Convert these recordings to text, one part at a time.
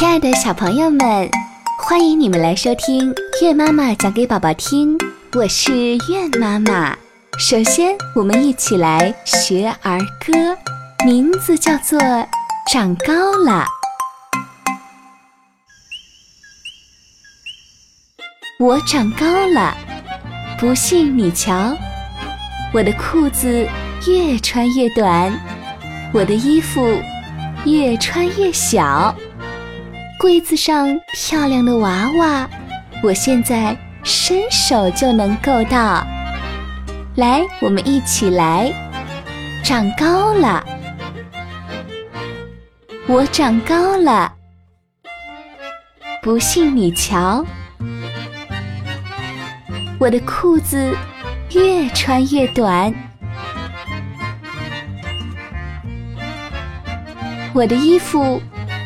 亲爱的小朋友们，欢迎你们来收听月妈妈讲给宝宝听。我是月妈妈。首先，我们一起来学儿歌，名字叫做《长高了》。我长高了，不信你瞧，我的裤子越穿越短，我的衣服越穿越小。柜子上漂亮的娃娃，我现在伸手就能够到。来，我们一起来，长高了，我长高了，不信你瞧，我的裤子越穿越短，我的衣服。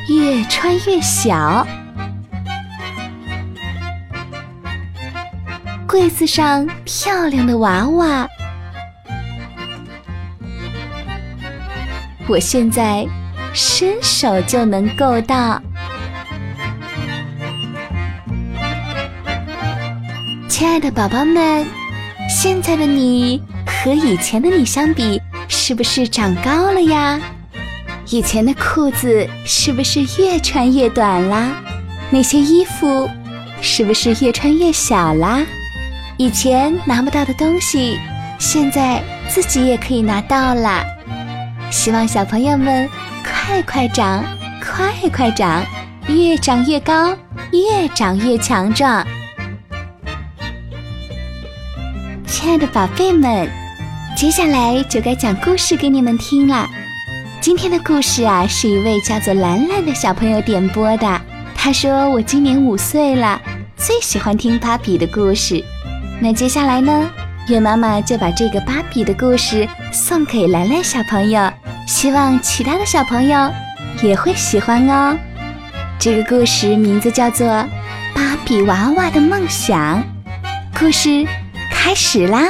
越穿越小，柜子上漂亮的娃娃，我现在伸手就能够到。亲爱的宝宝们，现在的你和以前的你相比，是不是长高了呀？以前的裤子是不是越穿越短啦？那些衣服是不是越穿越小啦？以前拿不到的东西，现在自己也可以拿到啦。希望小朋友们快快长，快快长，越长越高，越长越强壮。亲爱的宝贝们，接下来就该讲故事给你们听了。今天的故事啊，是一位叫做兰兰的小朋友点播的。他说：“我今年五岁了，最喜欢听芭比的故事。”那接下来呢，月妈妈就把这个芭比的故事送给兰兰小朋友，希望其他的小朋友也会喜欢哦。这个故事名字叫做《芭比娃娃的梦想》。故事开始啦！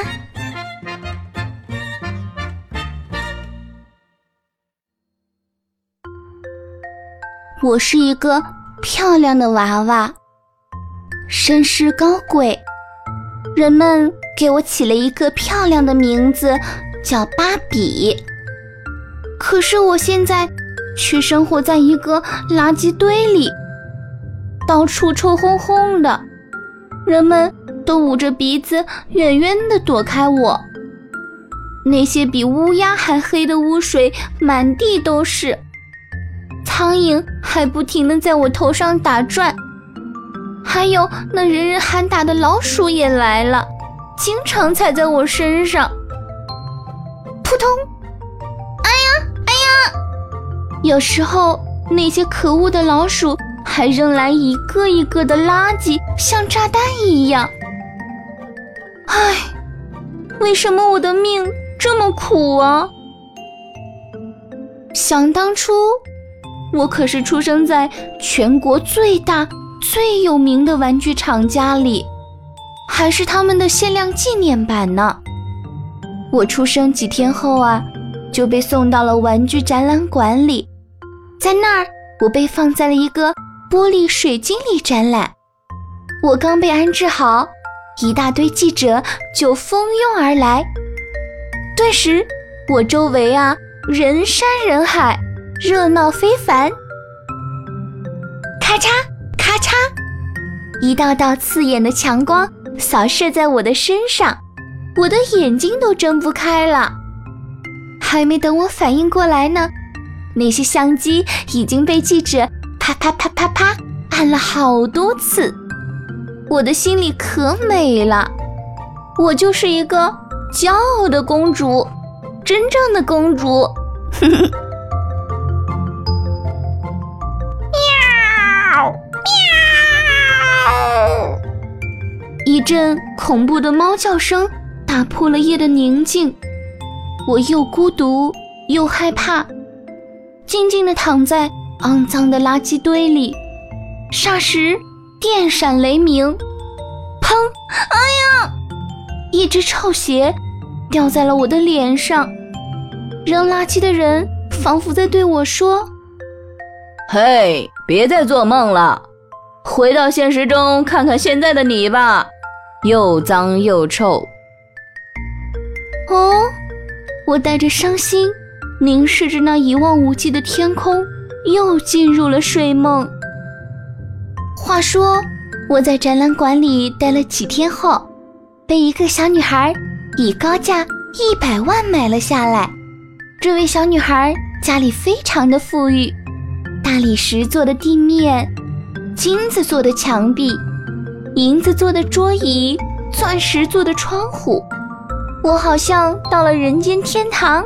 我是一个漂亮的娃娃，身世高贵，人们给我起了一个漂亮的名字，叫芭比。可是我现在却生活在一个垃圾堆里，到处臭烘烘的，人们都捂着鼻子，远远地躲开我。那些比乌鸦还黑的污水满地都是。苍蝇还不停的在我头上打转，还有那人人喊打的老鼠也来了，经常踩在我身上。扑通！哎呀，哎呀！有时候那些可恶的老鼠还扔来一个一个的垃圾，像炸弹一样。唉，为什么我的命这么苦啊？想当初。我可是出生在全国最大、最有名的玩具厂家里，还是他们的限量纪念版呢。我出生几天后啊，就被送到了玩具展览馆里，在那儿我被放在了一个玻璃水晶里展览。我刚被安置好，一大堆记者就蜂拥而来，顿时我周围啊人山人海。热闹非凡，咔嚓咔嚓，一道道刺眼的强光扫射在我的身上，我的眼睛都睁不开了。还没等我反应过来呢，那些相机已经被记者啪啪啪啪啪按了好多次。我的心里可美了，我就是一个骄傲的公主，真正的公主。呵呵。阵恐怖的猫叫声打破了夜的宁静，我又孤独又害怕，静静地躺在肮脏的垃圾堆里。霎时，电闪雷鸣，砰！哎呀！一只臭鞋掉在了我的脸上。扔垃圾的人仿佛在对我说：“嘿，别再做梦了，回到现实中看看现在的你吧，又脏又臭。哦，我带着伤心，凝视着那一望无际的天空，又进入了睡梦。话说，我在展览馆里待了几天后，被一个小女孩以高价一百万买了下来。这位小女孩家里非常的富裕。大理石做的地面，金子做的墙壁，银子做的桌椅，钻石做的窗户，我好像到了人间天堂。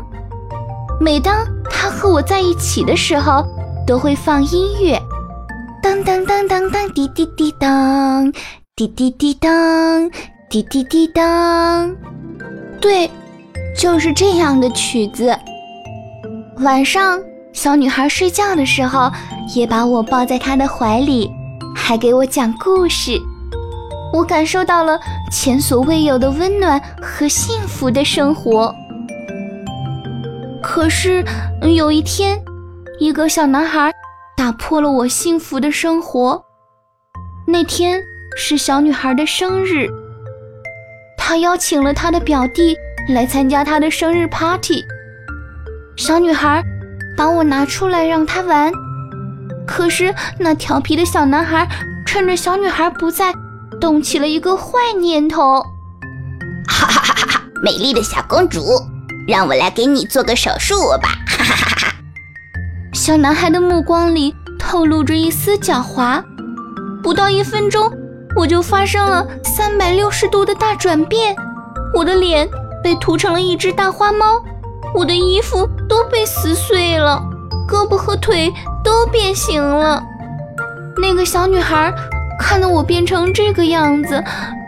每当他和我在一起的时候，都会放音乐，当当当当当，滴滴滴当，滴滴滴当，滴滴滴当，对，就是这样的曲子。晚上。小女孩睡觉的时候，也把我抱在她的怀里，还给我讲故事。我感受到了前所未有的温暖和幸福的生活。可是有一天，一个小男孩打破了我幸福的生活。那天是小女孩的生日，他邀请了他的表弟来参加他的生日 party。小女孩。把我拿出来让他玩，可是那调皮的小男孩趁着小女孩不在，动起了一个坏念头。哈哈哈哈哈！美丽的小公主，让我来给你做个手术吧！哈哈哈哈！小男孩的目光里透露着一丝狡猾。不到一分钟，我就发生了三百六十度的大转变，我的脸被涂成了一只大花猫。我的衣服都被撕碎了，胳膊和腿都变形了。那个小女孩看到我变成这个样子，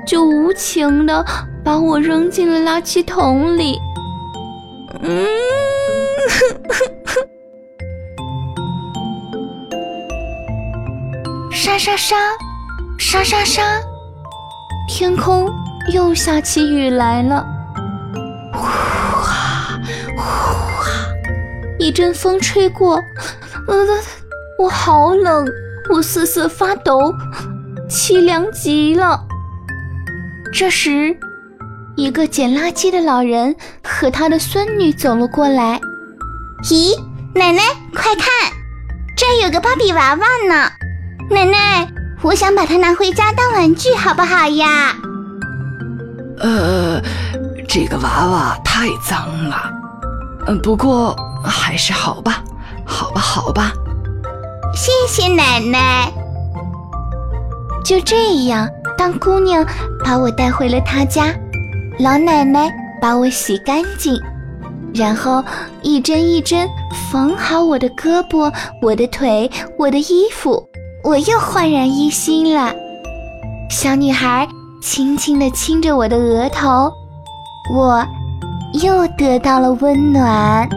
就无情的把我扔进了垃圾桶里。嗯，沙沙沙，沙沙沙，天空又下起雨来了。一阵风吹过，呃，我好冷，我瑟瑟发抖，凄凉极了。这时，一个捡垃圾的老人和他的孙女走了过来。咦，奶奶，快看，这有个芭比娃娃呢！奶奶，我想把它拿回家当玩具，好不好呀？呃，这个娃娃太脏了。嗯，不过。还是好吧，好吧，好吧。谢谢奶奶。就这样，当姑娘把我带回了她家，老奶奶把我洗干净，然后一针一针缝好我的胳膊、我的腿、我的衣服，我又焕然一新了。小女孩轻轻地亲着我的额头，我又得到了温暖。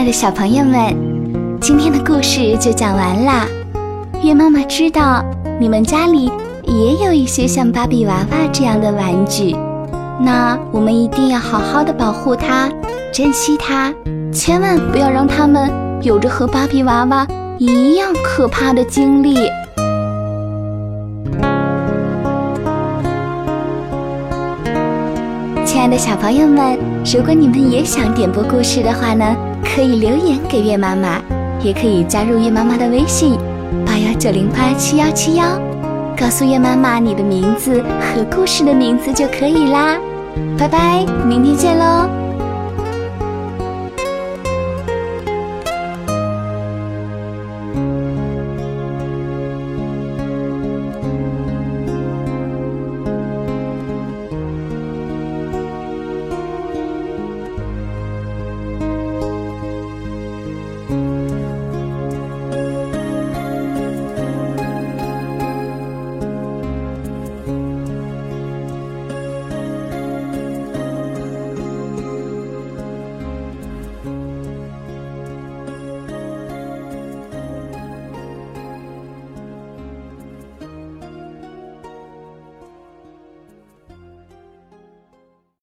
爱的小朋友们，今天的故事就讲完啦。月妈妈知道你们家里也有一些像芭比娃娃这样的玩具，那我们一定要好好的保护它，珍惜它，千万不要让它们有着和芭比娃娃一样可怕的经历。亲爱的小朋友们，如果你们也想点播故事的话呢？可以留言给月妈妈，也可以加入月妈妈的微信八幺九零八七幺七幺，告诉月妈妈你的名字和故事的名字就可以啦。拜拜，明天见喽。